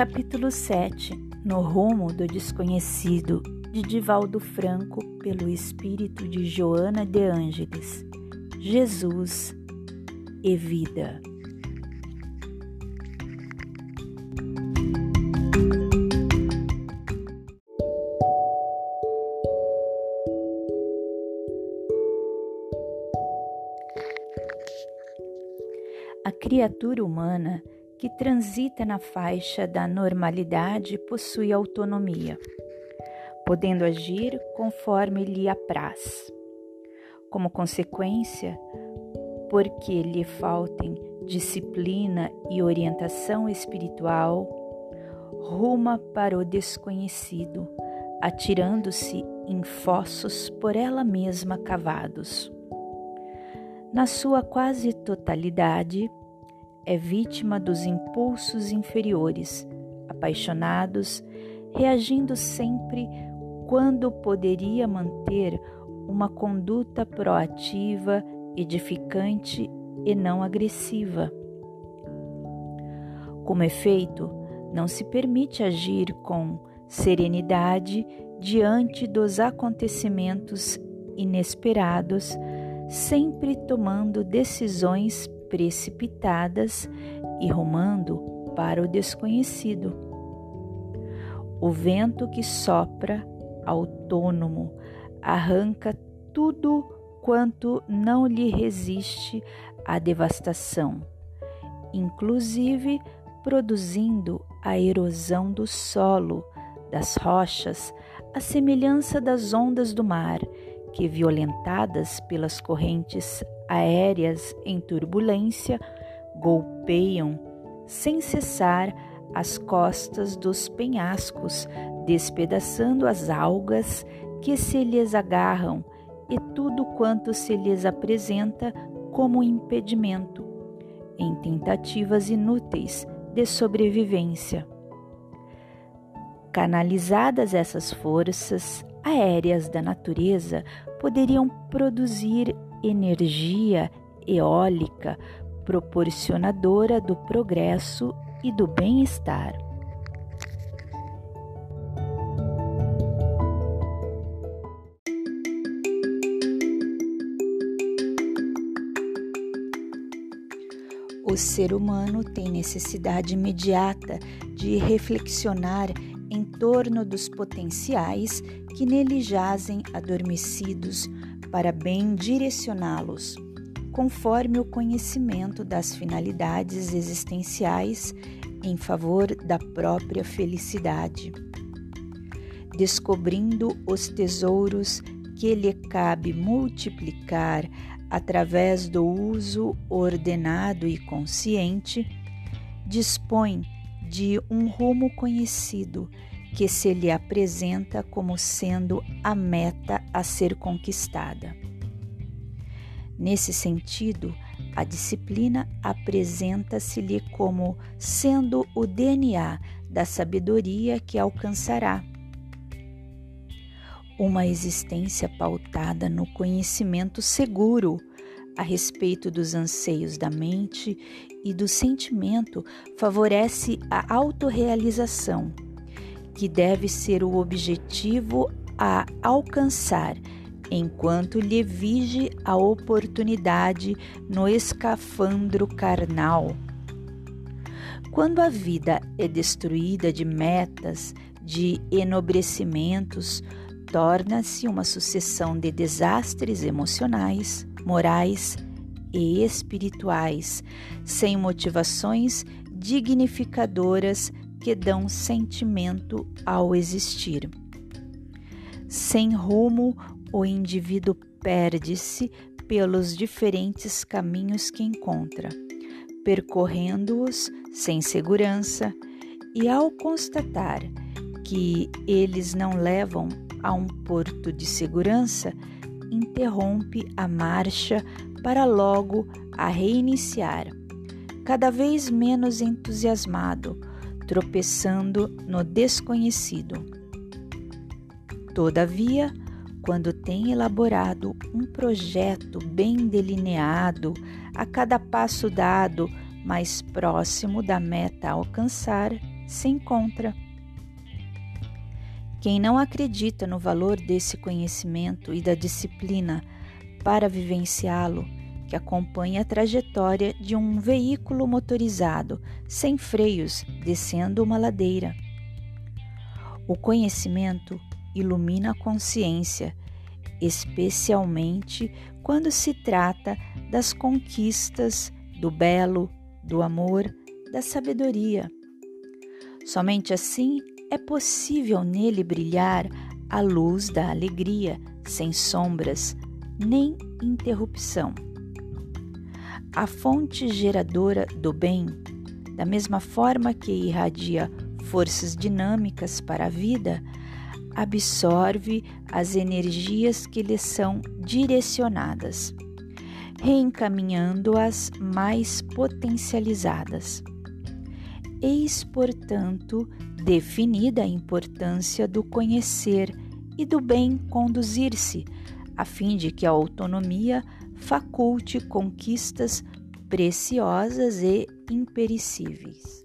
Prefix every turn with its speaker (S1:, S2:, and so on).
S1: Capítulo 7 No rumo do desconhecido, de Divaldo Franco, pelo espírito de Joana de Ângeles. Jesus e vida. A criatura humana que transita na faixa da normalidade possui autonomia, podendo agir conforme lhe apraz. Como consequência, porque lhe faltem disciplina e orientação espiritual, ruma para o desconhecido, atirando-se em fossos por ela mesma cavados. Na sua quase totalidade, é vítima dos impulsos inferiores, apaixonados, reagindo sempre quando poderia manter uma conduta proativa, edificante e não agressiva. Como efeito, não se permite agir com serenidade diante dos acontecimentos inesperados, sempre tomando decisões precipitadas e rumando para o desconhecido. O vento que sopra, autônomo, arranca tudo quanto não lhe resiste à devastação, inclusive produzindo a erosão do solo, das rochas, a semelhança das ondas do mar, que, violentadas pelas correntes aéreas em turbulência golpeiam sem cessar as costas dos penhascos, despedaçando as algas que se lhes agarram e tudo quanto se lhes apresenta como impedimento, em tentativas inúteis de sobrevivência. Canalizadas essas forças aéreas da natureza poderiam produzir energia eólica proporcionadora do progresso e do bem-estar. O ser humano tem necessidade imediata de reflexionar em torno dos potenciais que nele jazem adormecidos para bem direcioná-los, conforme o conhecimento das finalidades existenciais em favor da própria felicidade. Descobrindo os tesouros que lhe cabe multiplicar através do uso ordenado e consciente, dispõe de um rumo conhecido que se lhe apresenta como sendo a meta a ser conquistada. Nesse sentido, a disciplina apresenta-se-lhe como sendo o DNA da sabedoria que alcançará. Uma existência pautada no conhecimento seguro a respeito dos anseios da mente e do sentimento favorece a autorrealização que deve ser o objetivo a alcançar enquanto lhe vige a oportunidade no escafandro carnal. Quando a vida é destruída de metas, de enobrecimentos, torna-se uma sucessão de desastres emocionais, morais e espirituais, sem motivações dignificadoras que dão sentimento ao existir. Sem rumo, o indivíduo perde-se pelos diferentes caminhos que encontra, percorrendo-os sem segurança, e ao constatar que eles não levam a um porto de segurança, interrompe a marcha para logo a reiniciar, cada vez menos entusiasmado tropeçando no desconhecido. Todavia, quando tem elaborado um projeto bem delineado, a cada passo dado mais próximo da meta a alcançar, se encontra. Quem não acredita no valor desse conhecimento e da disciplina para vivenciá-lo, que acompanha a trajetória de um veículo motorizado sem freios descendo uma ladeira. O conhecimento ilumina a consciência, especialmente quando se trata das conquistas, do belo, do amor, da sabedoria. Somente assim é possível nele brilhar a luz da alegria, sem sombras nem interrupção. A fonte geradora do bem, da mesma forma que irradia forças dinâmicas para a vida, absorve as energias que lhe são direcionadas, reencaminhando-as mais potencializadas. Eis, portanto, definida a importância do conhecer e do bem conduzir-se, a fim de que a autonomia faculte conquistas preciosas e imperecíveis.